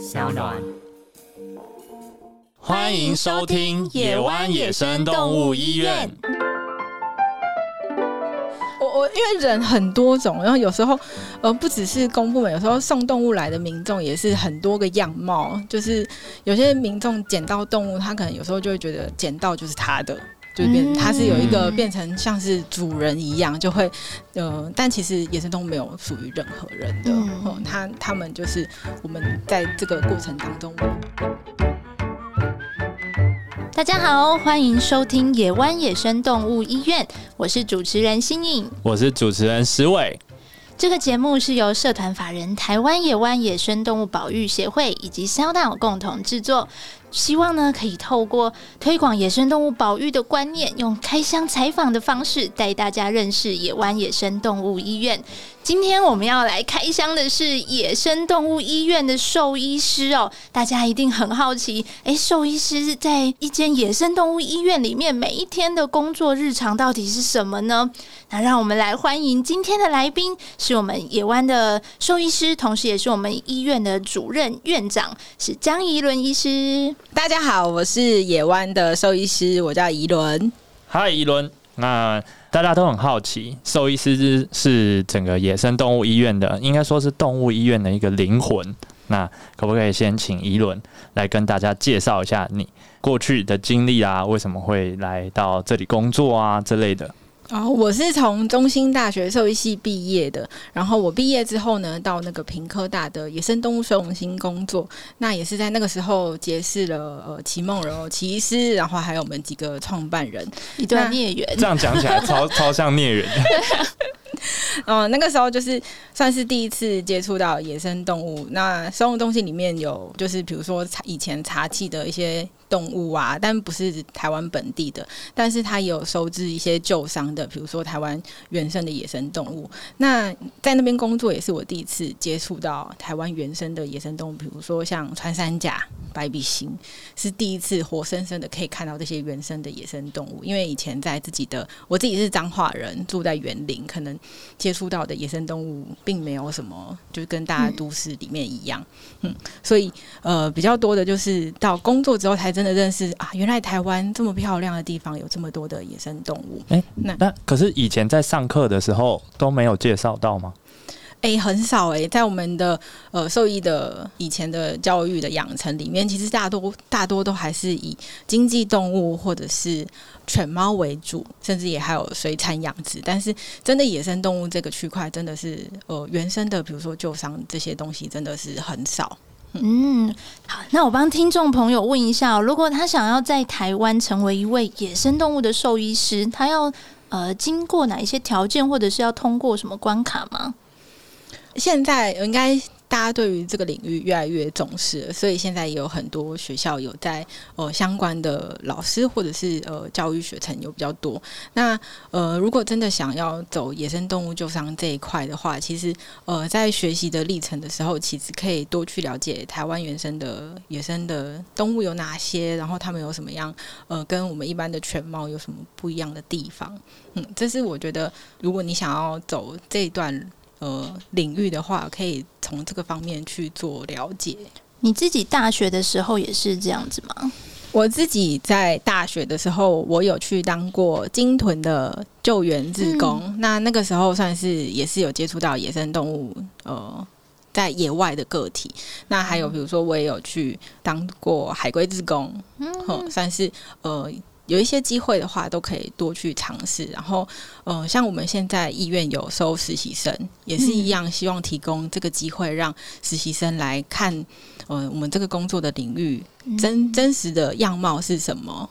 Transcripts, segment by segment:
小暖。欢迎收听野湾野生动物医院。我我因为人很多种，然后有时候呃不只是公部门，有时候送动物来的民众也是很多个样貌。就是有些民众捡到动物，他可能有时候就会觉得捡到就是他的，就是变它是有一个变成像是主人一样，就会呃，但其实野生动物没有属于任何人的，哦，他他们就是我们在这个过程当中。大家好，欢迎收听野湾野生动物医院，我是主持人新颖，我是主持人石伟。这个节目是由社团法人台湾野湾野生动物保育协会以及 s o u n 共同制作。希望呢，可以透过推广野生动物保育的观念，用开箱采访的方式带大家认识野湾野生动物医院。今天我们要来开箱的是野生动物医院的兽医师哦，大家一定很好奇，哎，兽医师在一间野生动物医院里面每一天的工作日常到底是什么呢？那让我们来欢迎今天的来宾，是我们野湾的兽医师，同时也是我们医院的主任院长，是张怡伦医师。大家好，我是野湾的兽医师，我叫怡伦。嗨，怡伦。那大家都很好奇，兽医师是整个野生动物医院的，应该说是动物医院的一个灵魂。那可不可以先请一伦来跟大家介绍一下你过去的经历啊？为什么会来到这里工作啊？之类的。哦，我是从中兴大学兽医系毕业的，然后我毕业之后呢，到那个平科大的野生动物收容心工作，那也是在那个时候结识了呃齐梦柔齐医师，然后还有我们几个创办人，一段孽缘。这样讲起来超超像孽缘。嗯，那个时候就是算是第一次接触到野生动物，那收容中心里面有就是比如说以前茶器的一些。动物啊，但不是台湾本地的，但是它有收治一些旧伤的，比如说台湾原生的野生动物。那在那边工作也是我第一次接触到台湾原生的野生动物，比如说像穿山甲、白鼻星，是第一次活生生的可以看到这些原生的野生动物。因为以前在自己的我自己是彰化人，住在园林，可能接触到的野生动物并没有什么，就跟大家都市里面一样。嗯，所以呃，比较多的就是到工作之后才。的认识啊！原来台湾这么漂亮的地方有这么多的野生动物。哎，那那可是以前在上课的时候都没有介绍到吗？哎，很少哎，在我们的呃兽医的以前的教育的养成里面，其实大多大多都还是以经济动物或者是犬猫为主，甚至也还有水产养殖。但是真的野生动物这个区块，真的是呃原生的，比如说旧伤这些东西，真的是很少。嗯，好，那我帮听众朋友问一下，如果他想要在台湾成为一位野生动物的兽医师，他要呃经过哪一些条件，或者是要通过什么关卡吗？现在应该。大家对于这个领域越来越重视，所以现在也有很多学校有在呃相关的老师或者是呃教育学程有比较多。那呃，如果真的想要走野生动物救伤这一块的话，其实呃在学习的历程的时候，其实可以多去了解台湾原生的野生的动物有哪些，然后他们有什么样呃跟我们一般的犬猫有什么不一样的地方。嗯，这是我觉得如果你想要走这一段。呃，领域的话，可以从这个方面去做了解。你自己大学的时候也是这样子吗？我自己在大学的时候，我有去当过金屯的救援志工。那那个时候算是也是有接触到野生动物，呃，在野外的个体。那还有比如说，我也有去当过海龟志工，嗯，算是呃。有一些机会的话，都可以多去尝试。然后，呃，像我们现在医院有收实习生，也是一样，希望提供这个机会，让实习生来看，呃，我们这个工作的领域真真实的样貌是什么，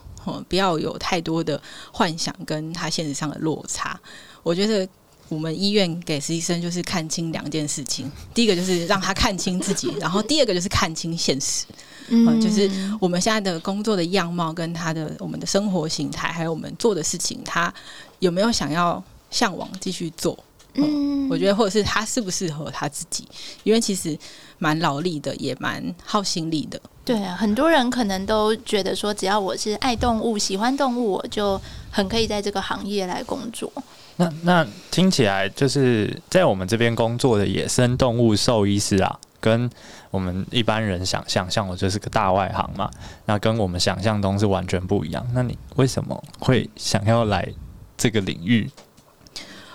不要有太多的幻想跟他现实上的落差。我觉得。我们医院给实习生就是看清两件事情，第一个就是让他看清自己，然后第二个就是看清现实，嗯，就是我们现在的工作的样貌跟他的我们的生活形态，还有我们做的事情，他有没有想要向往继续做？嗯，我觉得或者是他适不适合他自己，因为其实蛮劳力的，也蛮耗心力的。对啊，很多人可能都觉得说，只要我是爱动物、喜欢动物，我就很可以在这个行业来工作。那那听起来就是在我们这边工作的野生动物兽医师啊，跟我们一般人想象，像我就是个大外行嘛，那跟我们想象中是完全不一样。那你为什么会想要来这个领域？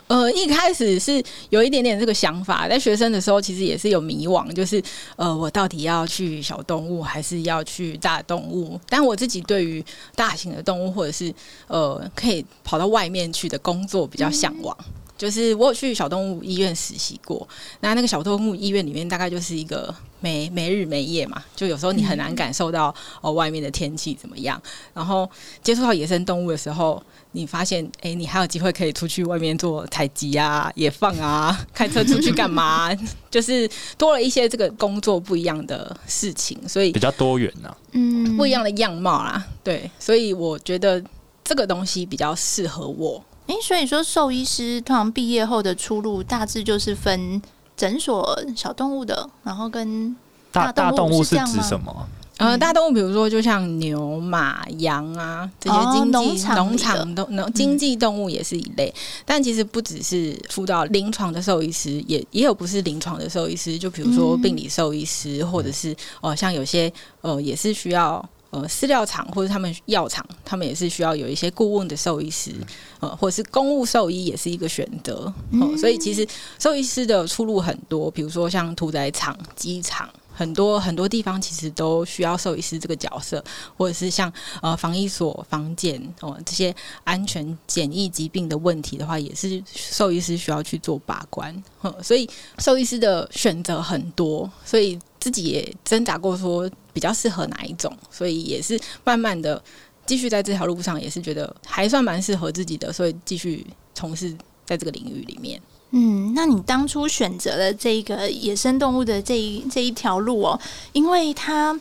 呃，一开始是有一点点这个想法，在学生的时候其实也是有迷惘，就是呃，我到底要去小动物还是要去大动物？但我自己对于大型的动物或者是呃可以跑到外面去的工作比较向往。就是我有去小动物医院实习过，那那个小动物医院里面大概就是一个没没日没夜嘛，就有时候你很难感受到哦外面的天气怎么样，然后接触到野生动物的时候，你发现哎，你还有机会可以出去外面做采集啊、野放啊、开车出去干嘛，就是多了一些这个工作不一样的事情，所以比较多元啊，嗯，不一样的样貌啦，对，所以我觉得这个东西比较适合我。哎，所以说兽医师通常毕业后的出路大致就是分诊所小动物的，然后跟大大动物是指什么？呃，大动物比如说就像牛、马、羊啊这些经济农场动农经济动物也是一类，但其实不只是辅导临床的兽医师，也也有不是临床的兽医师，就比如说病理兽医师，或者是哦像有些呃也是需要。呃，饲料厂或者他们药厂，他们也是需要有一些顾问的兽医师，呃，或者是公务兽医也是一个选择。嗯，所以其实兽医师的出路很多，比如说像屠宰场、机场，很多很多地方其实都需要兽医师这个角色，或者是像呃防疫所、防检哦这些安全检疫疾病的问题的话，也是兽医师需要去做把关。所以兽医师的选择很多，所以自己也挣扎过说。比较适合哪一种，所以也是慢慢的继续在这条路上，也是觉得还算蛮适合自己的，所以继续从事在这个领域里面。嗯，那你当初选择了这个野生动物的这一这一条路哦，因为它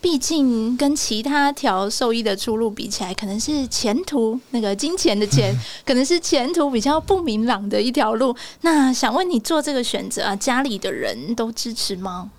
毕竟跟其他条兽医的出路比起来，可能是前途那个金钱的钱，可能是前途比较不明朗的一条路。那想问你做这个选择啊，家里的人都支持吗？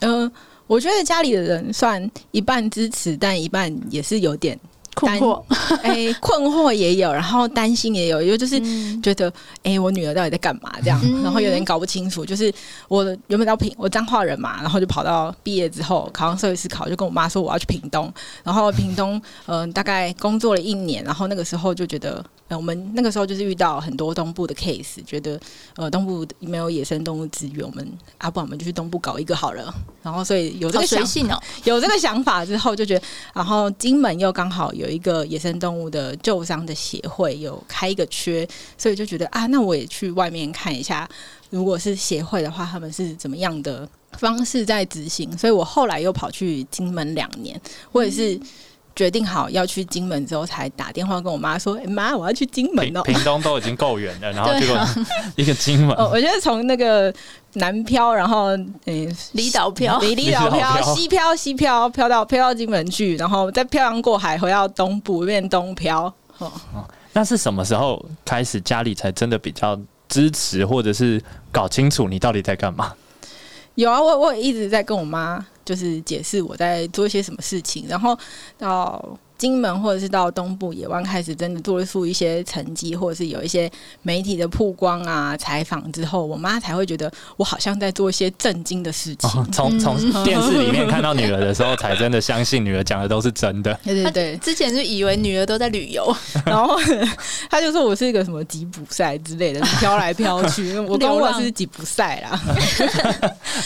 嗯。我觉得家里的人算一半支持，但一半也是有点困惑。哎，困惑也有，然后担心也有，因为就是觉得，哎，我女儿到底在干嘛？这样，然后有点搞不清楚。就是我原本到平，我彰化人嘛，然后就跑到毕业之后考上社会师考，就跟我妈说我要去屏东。然后屏东，嗯，大概工作了一年，然后那个时候就觉得。我们那个时候就是遇到很多东部的 case，觉得呃东部没有野生动物资源，我们阿不我们就去东部搞一个好了。然后所以有这个想哦，有这个想法之后就觉得，然后金门又刚好有一个野生动物的救伤的协会有开一个缺，所以就觉得啊，那我也去外面看一下，如果是协会的话，他们是怎么样的方式在执行。所以我后来又跑去金门两年，或者是。决定好要去金门之后，才打电话跟我妈说：“哎妈，我要去金门哦。”屏东都已经够远了，然后结果一个金门。哦，我觉得从那个南漂，然后诶离岛漂，离离岛漂，西漂西漂，漂到漂到金门去，然后再漂洋过海回到东部，变东漂。哦，那是什么时候开始家里才真的比较支持，或者是搞清楚你到底在干嘛？有啊，我我一直在跟我妈。就是解释我在做一些什么事情，然后到。金门或者是到东部野湾开始真的做出一些成绩，或者是有一些媒体的曝光啊、采访之后，我妈才会觉得我好像在做一些震惊的事情。从从电视里面看到女儿的时候，才真的相信女儿讲的都是真的。对对对，之前就以为女儿都在旅游，然后他就说我是一个什么吉普赛之类的，飘来飘去。我跟我是吉普赛啦。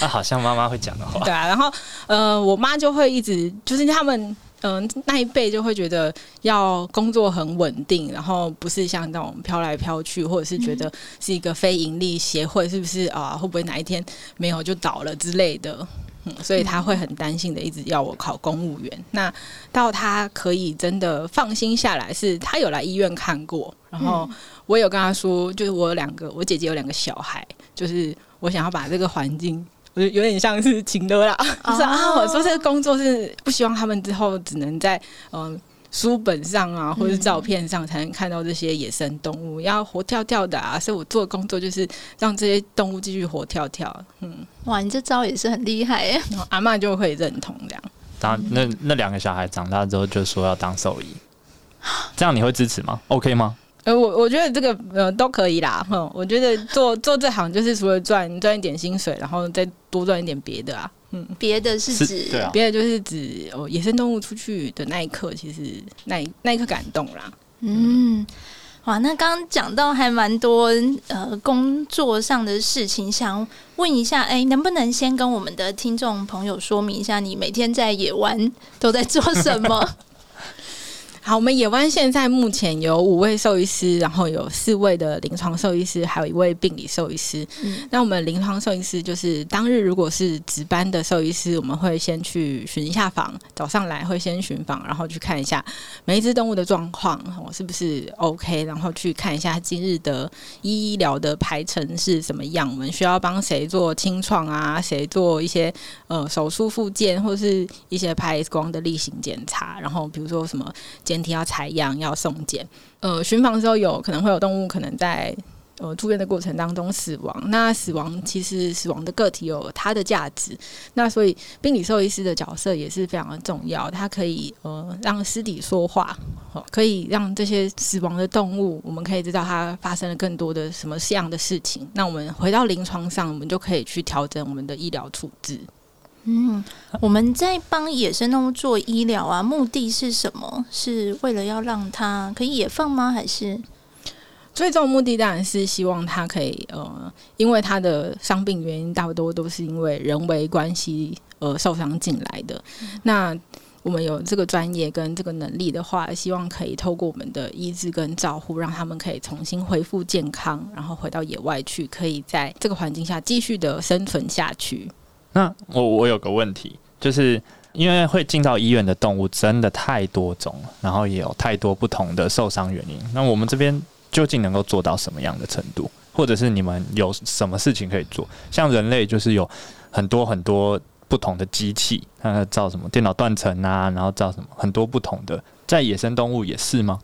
啊，好像妈妈会讲的话。对啊，然后呃，我妈就会一直就是他们。嗯，那一辈就会觉得要工作很稳定，然后不是像那种飘来飘去，或者是觉得是一个非盈利协会，是不是啊？会不会哪一天没有就倒了之类的？嗯，所以他会很担心的，一直要我考公务员。那到他可以真的放心下来，是他有来医院看过，然后我有跟他说，就是我有两个，我姐姐有两个小孩，就是我想要把这个环境。我有点像是情的啦，就是啊，我说这个工作是不希望他们之后只能在嗯书本上啊，或者照片上才能看到这些野生动物，要活跳跳的啊，所以我做的工作就是让这些动物继续活跳跳。嗯，哇，你这招也是很厉害耶！阿妈就会认同这样。当那那两个小孩长大之后就说要当兽医，这样你会支持吗？OK 吗？呃，我我觉得这个呃都可以啦，哼，我觉得做做这行就是除了赚赚一点薪水，然后再多赚一点别的啊，嗯，别的是是指对啊别的就是指哦野生动物出去的那一刻，其实那一那一刻感动啦，嗯，哇，那刚刚讲到还蛮多呃工作上的事情，想问一下，哎、能不能先跟我们的听众朋友说明一下，你每天在野湾都在做什么？好，我们野湾现在目前有五位兽医师，然后有四位的临床兽医师，还有一位病理兽医师。嗯那我们临床兽医师就是当日如果是值班的兽医师，我们会先去巡一下房，早上来会先巡房，然后去看一下每一只动物的状况，我是不是 OK，然后去看一下今日的医疗的排程是什么样，我们需要帮谁做清创啊，谁做一些呃手术复健，或是一些拍 X 光的例行检查，然后比如说什么检体要采样、要送检。呃，巡房的时候有可能会有动物可能在呃住院的过程当中死亡，那死亡其实死亡的个体有它的价值，那所以病理兽医师的角色也是非常的重要，它可以呃让尸体说话，可以让这些死亡的动物，我们可以知道它发生了更多的什么样的事情。那我们回到临床上，我们就可以去调整我们的医疗处置。嗯，我们在帮野生动物做医疗啊，目的是什么？是为了要让它可以野放吗？还是最终目的当然是希望它可以呃，因为它的伤病原因大多都是因为人为关系而受伤进来的。那我们有这个专业跟这个能力的话，希望可以透过我们的医治跟照护，让他们可以重新恢复健康，然后回到野外去，可以在这个环境下继续的生存下去。那我我有个问题，就是因为会进到医院的动物真的太多种了，然后也有太多不同的受伤原因。那我们这边究竟能够做到什么样的程度，或者是你们有什么事情可以做？像人类就是有很多很多不同的机器，它造什么电脑断层啊，然后造什么很多不同的，在野生动物也是吗？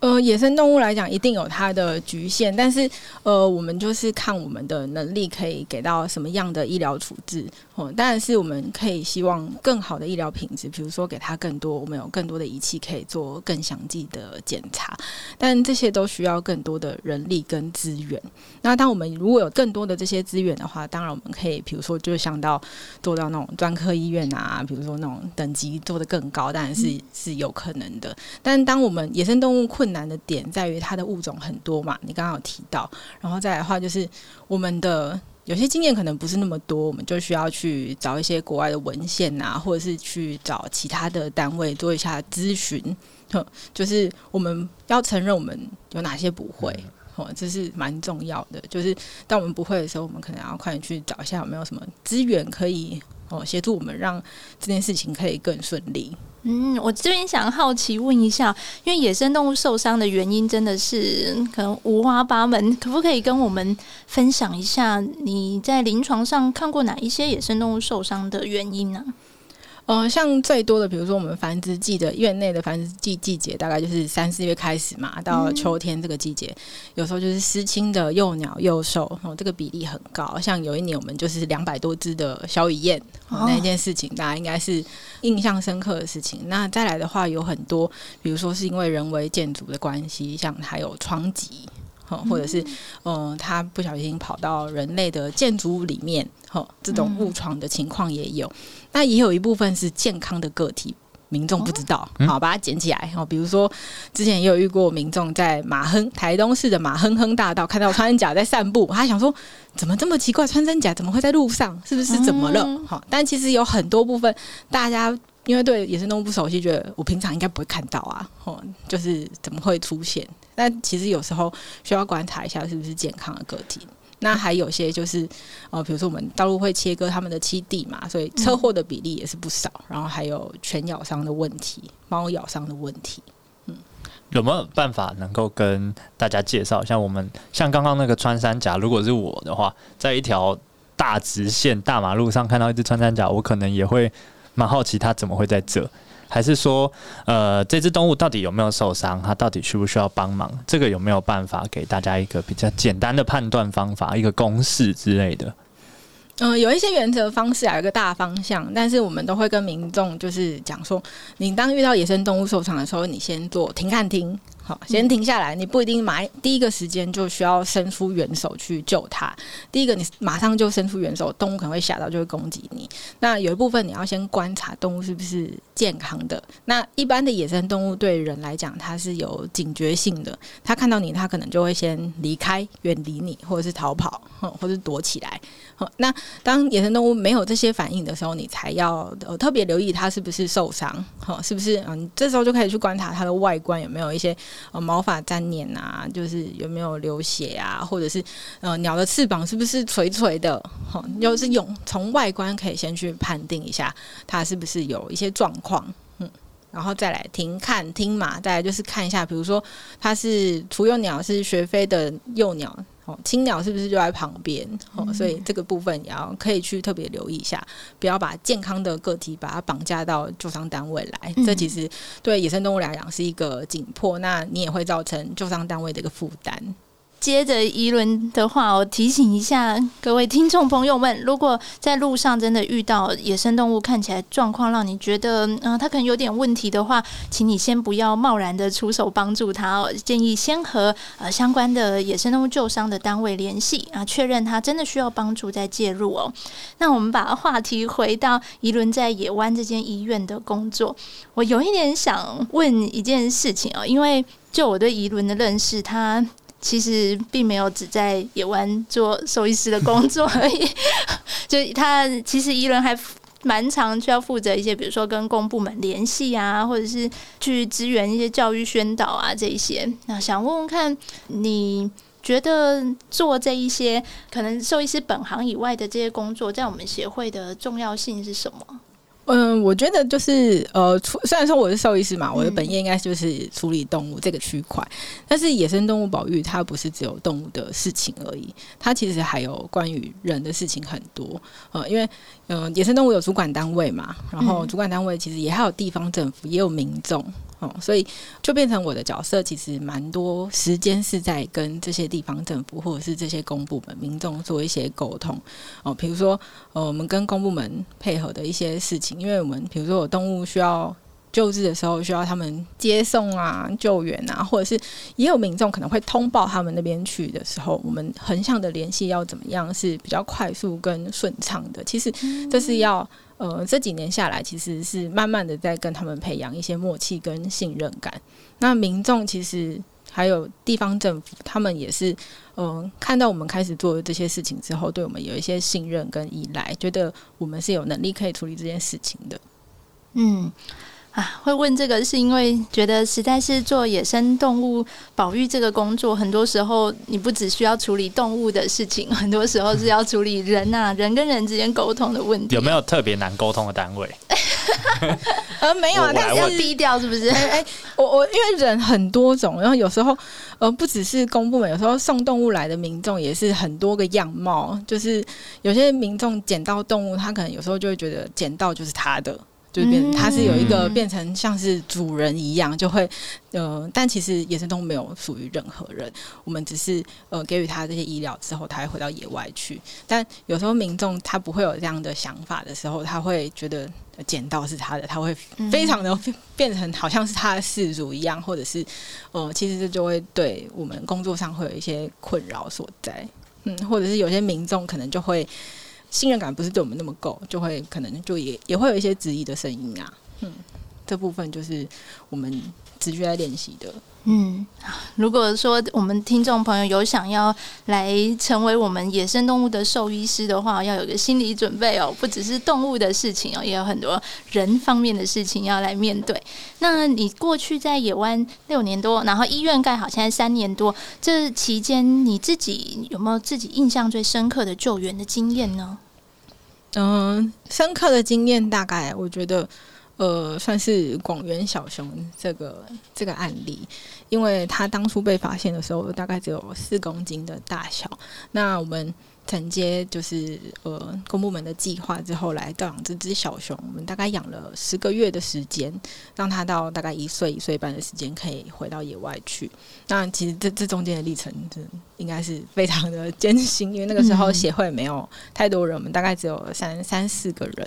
呃，野生动物来讲，一定有它的局限，但是呃，我们就是看我们的能力可以给到什么样的医疗处置哦。当然是我们可以希望更好的医疗品质，比如说给它更多，我们有更多的仪器可以做更详细的检查，但这些都需要更多的人力跟资源。那当我们如果有更多的这些资源的话，当然我们可以，比如说就想到做到那种专科医院啊，比如说那种等级做得更高，当然是、是有可能的。但当我们野生动物困难的点在于它的物种很多嘛，你刚刚有提到，然后再来的话就是我们的有些经验可能不是那么多，我们就需要去找一些国外的文献啊，或者是去找其他的单位做一下咨询，就是我们要承认我们有哪些不会。哦，这是蛮重要的。就是当我们不会的时候，我们可能要快点去找一下有没有什么资源可以哦协助我们，让这件事情可以更顺利。嗯，我这边想好奇问一下，因为野生动物受伤的原因真的是可能五花八门，可不可以跟我们分享一下你在临床上看过哪一些野生动物受伤的原因呢、呃，像最多的，比如说我们繁殖季的院内的繁殖季季节，大概就是三四月开始嘛，到秋天这个季节，有时候就是失亲的幼鸟幼兽，哦，这个比例很高。像有一年我们就是两百多只的小雨燕，哦哦，那一件事情大家应该是印象深刻的事情。那再来的话，有很多，比如说是因为人为建筑的关系，像还有窗击。哦，或者是，嗯、它不小心跑到人类的建筑物里面，哦，这种误闯的情况也有。那也有一部分是健康的个体，民众不知道，嗯好把它捡起来。哦，比如说之前也有遇过民众在马亨台东市的马亨亨大道看到穿山甲在散步，他想说怎么这么奇怪，穿山甲怎么会在路上？是不是怎么了？嗯好、但其实有很多部分大家。因为对野生动物不熟悉，觉得我平常应该不会看到啊，哦，就是怎么会出现？但其实有时候需要观察一下是不是健康的个体。那还有些就是，呃，比如说我们道路会切割他们的栖地嘛，所以车祸的比例也是不少。然后还有犬咬伤的问题、猫咬伤的问题。嗯有没有办法能够跟大家介绍一下？我们像刚刚那个穿山甲，如果是我的话，在一条大直线大马路上看到一只穿山甲，我可能也会蛮好奇它怎么会在这。还是说，呃，这只动物到底有没有受伤？它到底需不需要帮忙？这个有没有办法给大家一个比较简单的判断方法，一个公式之类的？嗯、有一些原则方式啊，有一个大方向，但是我们都会跟民众就是讲说，你当遇到野生动物受伤的时候，你先做停看停，好，先停下来，你不一定马第一个时间就需要伸出援手去救它。第一个，你马上就伸出援手，动物可能会吓到，就会攻击你。那有一部分你要先观察动物是不是健康的。那一般的野生动物对人来讲，它是有警觉性的，它看到你，它可能就会先离开，远离你，或者是逃跑，或者躲起来。那当野生动物没有这些反应的时候，你才要呃特别留意它是不是受伤，哈，是不是嗯，这时候就可以去观察它的外观有没有一些呃毛发粘黏啊，就是有没有流血啊，或者是呃鸟的翅膀是不是垂垂的，哈，就是用从外观可以先去判定一下它是不是有一些状况，嗯，然后再来听看听嘛，再来就是看一下，比如说它是雏幼鸟是学飞的幼鸟。哦，青鸟是不是就在旁边？哦，所以这个部分也要可以去特别留意一下，不要把健康的个体把它绑架到救伤单位来。这其实对野生动物来讲是一个紧迫，那你也会造成救伤单位的一个负担。接着一轮的话，我提醒一下各位听众朋友们，如果在路上真的遇到野生动物，看起来状况让你觉得，嗯，它可能有点问题的话，请你先不要贸然的出手帮助它哦。建议先和呃相关的野生动物救伤的单位联系啊，确认它真的需要帮助再介入哦。那我们把话题回到一轮在野湾这间医院的工作，我有一点想问一件事情哦，因为就我对一轮的认识，他。其实并没有只在野湾做兽医师的工作而已，就他其实伊伦还蛮常需要负责一些，比如说跟公部门联系啊，或者是去支援一些教育宣导啊这一些。那想问问看，你觉得做这一些可能兽医师本行以外的这些工作，在我们协会的重要性是什么？嗯，我觉得就是呃，虽然说我是兽医师嘛，我的本业应该就是处理动物这个区块，但是野生动物保育它不是只有动物的事情而已，它其实还有关于人的事情很多。呃，因为呃，野生动物有主管单位嘛，然后主管单位其实也还有地方政府，也有民众。哦，所以就变成我的角色，其实蛮多时间是在跟这些地方政府或者是这些公部门、民众做一些沟通。哦，比如说，呃，我们跟公部门配合的一些事情，因为我们比如说有动物需要救治的时候，需要他们接送啊、救援啊，或者是也有民众可能会通报他们那边去的时候，我们横向的联系要怎么样是比较快速跟顺畅的？其实这是要。呃，这几年下来，其实是慢慢的在跟他们培养一些默契跟信任感。那民众其实还有地方政府，他们也是，嗯，看到我们开始做这些事情之后，对我们有一些信任跟依赖，觉得我们是有能力可以处理这件事情的。嗯。啊，会问这个是因为觉得实在是做野生动物保育这个工作，很多时候你不只需要处理动物的事情，很多时候是要处理人呐，人跟人之间沟通的问题。有没有特别难沟通的单位？呃，没有啊，但是要低调，是不是？哎，我我因为人很多种，然后有时候呃，不只是公部门，有时候送动物来的民众也是很多个样貌，就是有些民众捡到动物，他可能有时候就会觉得捡到就是他的。就变，它是有一个变成像是主人一样，就会呃，但其实野生动物没有属于任何人，我们只是呃给予它这些医疗之后，它会回到野外去。但有时候民众他不会有这样的想法的时候，他会觉得捡到是他的，他会非常的变成好像是他的事主一样，或者是呃，其实这就会对我们工作上会有一些困扰所在。嗯，或者是有些民众可能就会。信任感不是对我们那么够，就会可能就也也会有一些质疑的声音啊。嗯，这部分就是我们持续在练习的。嗯，如果说我们听众朋友有想要来成为我们野生动物的兽医师的话，要有个心理准备哦，不只是动物的事情哦，也有很多人方面的事情要来面对。那你过去在野湾六年多，然后医院盖好现在三年多，这期间你自己有没有自己印象最深刻的救援的经验呢？嗯，深刻的经验大概我觉得。呃，算是广元小熊这个这个案例，因为它当初被发现的时候，大概只有四公斤的大小。那我们承接就是呃公部门的计划之后，来调养这只小熊。我们大概养了十个月的时间，让它到大概一岁一岁半的时间可以回到野外去。那其实这这中间的历程，应该是非常的艰辛，因为那个时候协会没有太多人，我们大概只有三三四个人，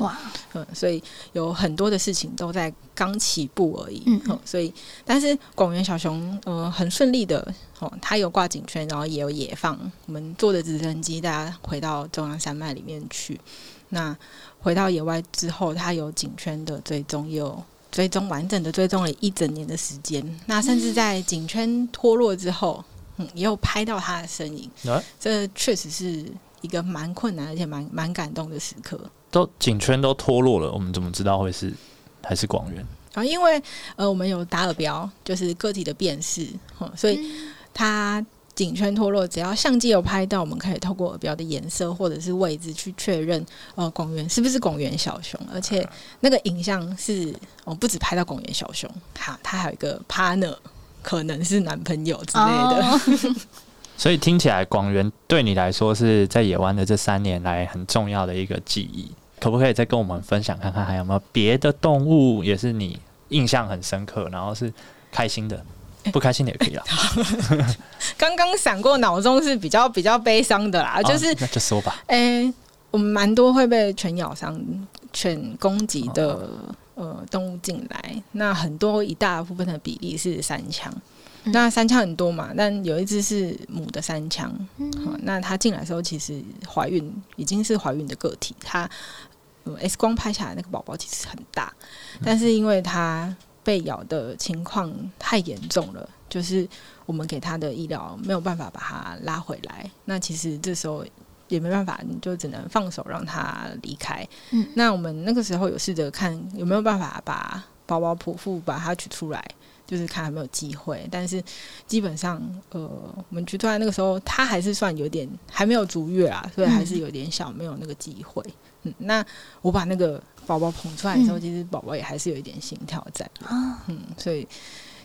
嗯，所以有很多的事情都在刚起步而已，嗯嗯，所以但是广元小熊，呃，很顺利的哦，它有挂颈圈，然后也有野放，我们坐的直升机，大家回到中央山脉里面去，那回到野外之后，它有颈圈的追踪，也有追踪完整的追踪了一整年的时间，那甚至在颈圈脱落之后。嗯，也有拍到他的身影，啊这确实是一个蛮困难而且蛮蛮感动的时刻。都颈圈都脱落了，我们怎么知道会是还是广元？啊，因为呃，我们有打耳标，就是个体的辨识，哦，所以它颈圈脱落，只要相机有拍到，我们可以透过耳标的颜色或者是位置去确认，呃，广元是不是广元小熊，而且那个影像是哦，不止拍到广元小熊，哈，它还有一个 partner，可能是男朋友之类的。哦。所以听起来广元对你来说是在野湾的这三年来很重要的一个记忆，可不可以再跟我们分享看看，还有没有别的动物也是你印象很深刻，然后是开心的，不开心的也可以啦，刚刚闪过脑中是比较比较悲伤的啦，就是哦那就说吧。诶、我们蛮多会被犬咬伤、犬攻击的呃动物进来，那很多一大部分的比例是三枪。嗯。那三枪很多嘛，但有一只是母的三枪，嗯。好那它进来的时候其实怀孕已经是怀孕的个体，它、呃 X 光拍下来那个宝宝其实很大，但是因为它被咬的情况太严重了，就是我们给它的医疗没有办法把它拉回来，那其实这时候也没办法，你就只能放手让他离开。嗯那我们那个时候有试着看有没有办法把宝宝剖腹把它取出来，就是看有没有机会。但是基本上，呃，我们取出来那个时候，他还是算有点还没有足月啊，所以还是有点小，没有那个机会。嗯，那我把那个宝宝捧出来的时候，嗯其实宝宝也还是有一点心跳在的。啊，嗯，所以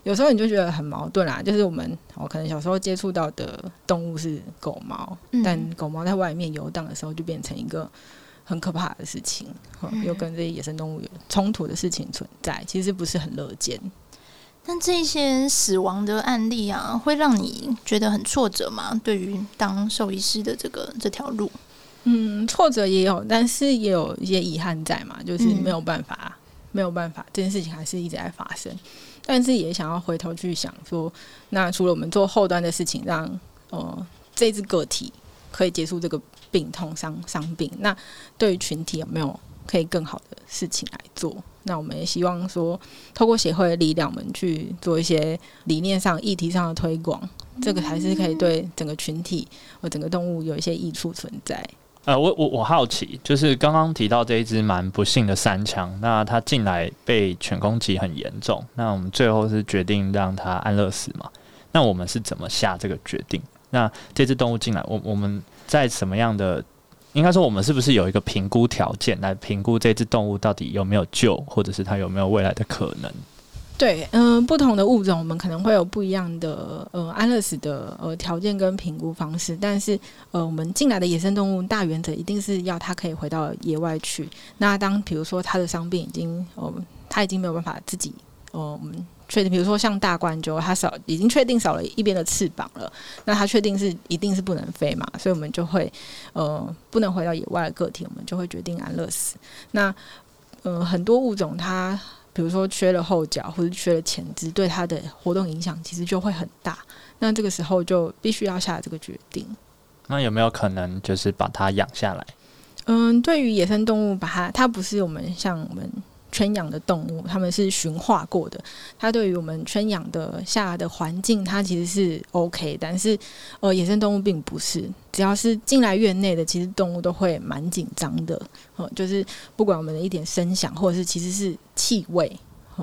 有时候你就觉得很矛盾啦，就是我们我可能小时候接触到的动物是狗猫，嗯但狗猫在外面游荡的时候就变成一个很可怕的事情，又跟这些野生动物有冲突的事情存在，其实不是很乐见。但这些死亡的案例啊，会让你觉得很挫折吗？对于当兽医师的这个这条路，嗯，挫折也有，但是也有一些遗憾在嘛，就是嗯没有办法，没有办法，这件事情还是一直在发生。但是也想要回头去想说，那除了我们做后端的事情，让呃这只个体可以结束这个病痛伤伤病，那对于群体有没有可以更好的事情来做？那我们也希望说，透过协会的力量，我们去做一些理念上、议题上的推广，这个还是可以对整个群体和整个动物有一些益处存在。呃，我我我好奇，就是刚刚提到这一只蛮不幸的三枪，那它进来被犬攻击很严重，那我们最后是决定让它安乐死嘛？那我们是怎么下这个决定？那这只动物进来，我我们在什么样的？应该说，我们是不是有一个评估条件来评估这只动物到底有没有救，或者是它有没有未来的可能？对，嗯、不同的物种，我们可能会有不一样的呃安乐死的呃条件跟评估方式，但是呃，我们进来的野生动物大原则一定是要它可以回到野外去。那当比如说它的伤病已经呃，它已经没有办法自己呃，我们确定，比如说像大冠鸠，它少已经确定少了一边的翅膀了，那它确定是一定是不能飞嘛，所以我们就会呃不能回到野外的个体，我们就会决定安乐死。那呃很多物种它比如说缺了后脚或者缺了前肢，对它的活动影响其实就会很大。那这个时候就必须要下这个决定。那有没有可能就是把它养下来？嗯，对于野生动物，把它它不是我们像我们圈养的动物，它们是驯化过的。它对于我们圈养的下的环境，它其实是 OK，但是呃，野生动物并不是。只要是进来院内的，其实动物都会蛮紧张的。呃，就是不管我们的一点声响，或者是其实是气味。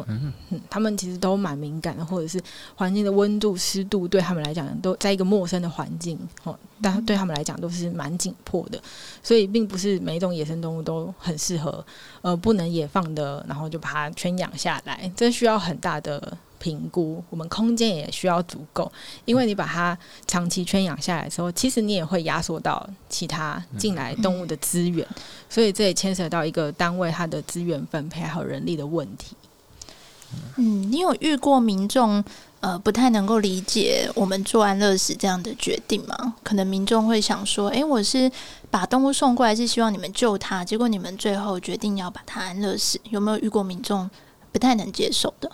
嗯，嗯，他们其实都蛮敏感的，或者是环境的温度、湿度，对他们来讲都在一个陌生的环境，哦，但对他们来讲都是蛮紧迫的，所以并不是每一种野生动物都很适合，呃，不能野放的，然后就把它圈养下来，这需要很大的评估，我们空间也需要足够，因为你把它长期圈养下来之后，其实你也会压缩到其他进来动物的资源，所以这也牵涉到一个单位它的资源分配还有人力的问题。嗯，你有遇过民众呃不太能够理解我们做安乐死这样的决定吗？可能民众会想说，诶，我是把动物送过来是希望你们救它，结果你们最后决定要把它安乐死，有没有遇过民众不太能接受的？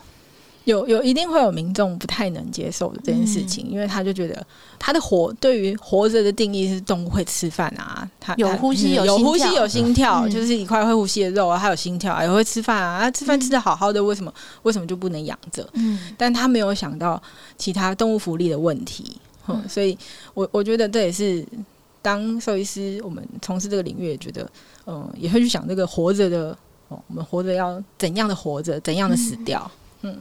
有有一定会有民众不太能接受的这件事情，因为他就觉得他的活对于活着的定义是动物会吃饭啊，他有呼吸有心有呼吸有心跳，嗯。就是一块会呼吸的肉啊，它有心跳啊，也会吃饭啊，啊吃饭吃的好好的，为什么为什么就不能养着？嗯？但他没有想到其他动物福利的问题，嗯，所以我我觉得这也是当兽医师，我们从事这个领域也觉得，嗯、也会去想这个活着的，哦，我们活着要怎样的活着，怎样的死掉，嗯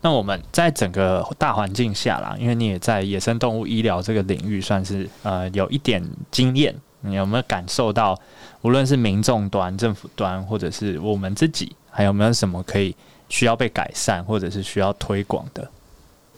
那我们在整个大环境下啦，因为你也在野生动物医疗这个领域算是呃有一点经验，你有没有感受到，无论是民众端、政府端，或者是我们自己，还有没有什么可以需要被改善，或者是需要推广的？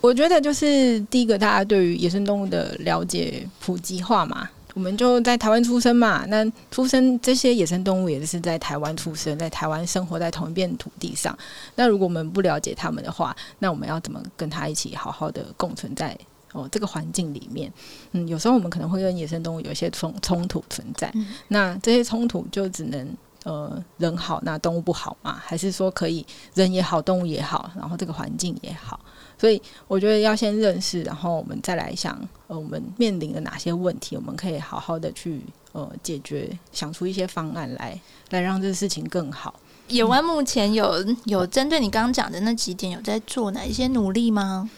我觉得就是第一个，大家对于野生动物的了解普及化嘛。我们就在台湾出生嘛，那出生这些野生动物也是在台湾出生，在台湾生活在同一片土地上。那如果我们不了解他们的话，那我们要怎么跟他一起好好的共存在哦这个环境里面？嗯，有时候我们可能会跟野生动物有一些冲冲突存在，那这些冲突就只能呃人好，那动物不好嘛？还是说可以人也好，动物也好，然后这个环境也好？所以我觉得要先认识，然后我们再来想，呃，我们面临的哪些问题，我们可以好好的去呃解决，想出一些方案来，来让这个事情更好。野湾目前有有针对你刚刚讲的那几点，有在做哪一些努力吗？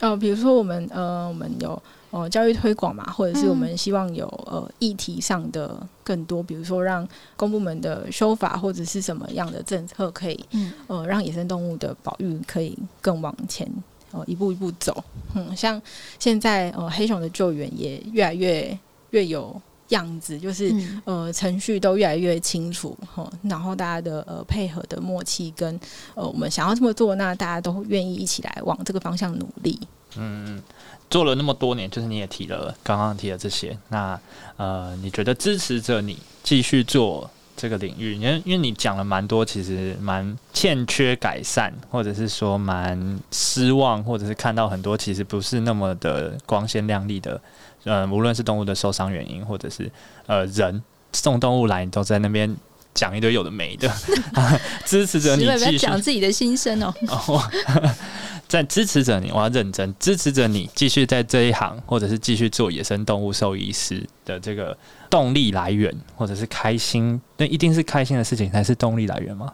呃，比如说我们呃，我们有呃教育推广嘛，或者是我们希望有呃议题上的更多，比如说让公部门的修法或者是什么样的政策可以嗯呃让野生动物的保育可以更往前呃一步一步走。嗯，像现在呃黑熊的救援也越来越越有样子，就是。嗯呃，程序都越来越清楚，哈，然后大家的呃配合的默契跟呃我们想要这么做，那大家都愿意一起来往这个方向努力。嗯做了那么多年，就是你也提了刚刚提的这些，那呃，你觉得支持着你继续做这个领域？因为因为你讲了蛮多，其实蛮欠缺改善，或者是说蛮失望，或者是看到很多其实不是那么的光鲜亮丽的，呃，无论是动物的受伤原因，或者是呃人送动物来，你都在那边。讲一堆有的没的，支持着你不要继续讲自己的心声。哦，在支持着你，我要认真支持着你，继续在这一行，或者是继续做野生动物兽医师的这个动力来源，或者是开心，那一定是开心的事情才是动力来源吗？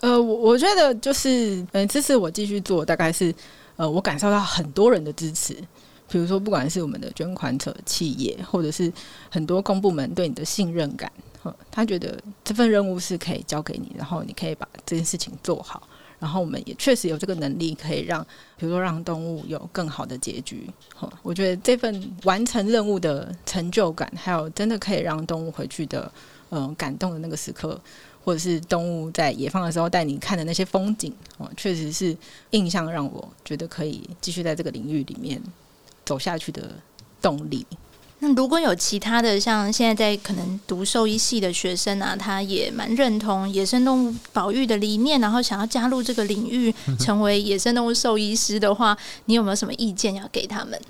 呃，我我觉得就是，嗯，支持我继续做，大概是，呃，我感受到很多人的支持，比如说不管是我们的捐款者、企业，或者是很多公部门对你的信任感，他觉得这份任务是可以交给你，然后你可以把这件事情做好，然后我们也确实有这个能力，可以让，比如说让动物有更好的结局，呵我觉得这份完成任务的成就感，还有真的可以让动物回去的，嗯、感动的那个时刻，或者是动物在野放的时候带你看的那些风景，哦，确实是印象让我觉得可以继续在这个领域里面走下去的动力。那如果有其他的，像现在在可能读兽医系的学生啊，他也蛮认同野生动物保育的理念，然后想要加入这个领域，成为野生动物兽医师的话，你有没有什么意见要给他们？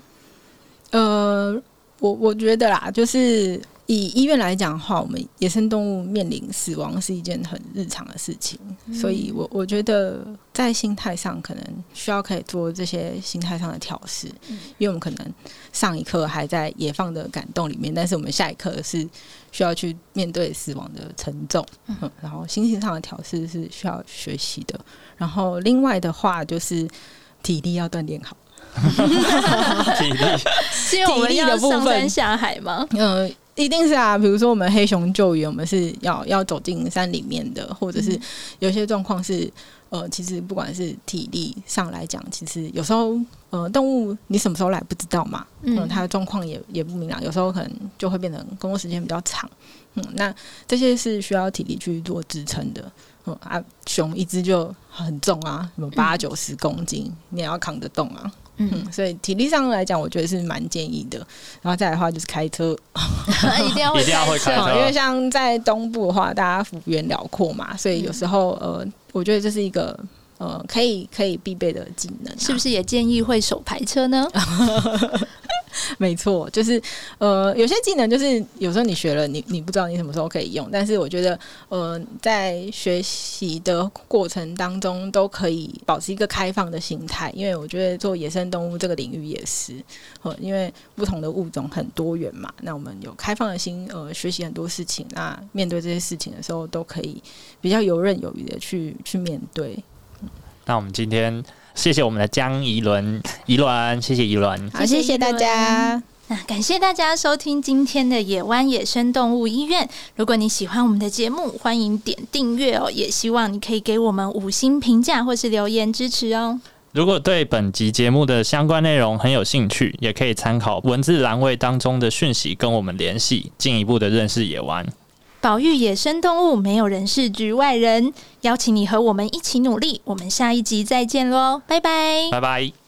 呃，我我觉得啦，就是以医院来讲的话，我们野生动物面临死亡是一件很日常的事情，所以我我觉得在心态上可能需要可以做这些心态上的调试，因为我们可能上一刻还在野放的感动里面，但是我们下一刻是需要去面对死亡的沉重，嗯，然后心情上的调试是需要学习的，然后另外的话就是体力要锻炼好。体力。是因为我们要上山下海吗？嗯，一定是啊。比如说我们黑熊救援，我们是要要走进山里面的，或者是有些状况是，呃，其实不管是体力上来讲，其实有时候，呃，动物你什么时候来不知道嘛，嗯，它的状况也也不明朗，有时候可能就会变成工作时间比较长，嗯，那这些是需要体力去做支撑的。嗯啊，熊一只就很重啊，什么八九十公斤，你也要扛得动啊。嗯，嗯，所以体力上来讲，我觉得是蛮建议的。然后再来的话，就是开车，一定要会开车。哦因为像在东部的话，大家幅员辽阔嘛，所以有时候呃，我觉得这是一个呃可以可以必备的技能、啊，是不是也建议会手排车呢？没错，就是呃，有些技能就是有时候你学了，你你不知道你什么时候可以用，但是我觉得呃，在学习的过程当中都可以保持一个开放的心态，因为我觉得做野生动物这个领域也是，呃，因为不同的物种很多元嘛，那我们有开放的心，呃，学习很多事情，那面对这些事情的时候都可以比较游刃有余的去去面对。那我们今天谢谢我们的江怡伦，怡伦，谢谢怡伦。好，谢谢大家。那感谢大家收听今天的野湾野生动物医院。如果你喜欢我们的节目，欢迎点订阅哦。也希望你可以给我们五星评价或是留言支持哦。如果对本集节目的相关内容很有兴趣，也可以参考文字栏位当中的讯息跟我们联系，进一步的认识野湾。保育野生动物，没有人是局外人。邀请你和我们一起努力。我们下一集再见喽，拜拜，拜拜。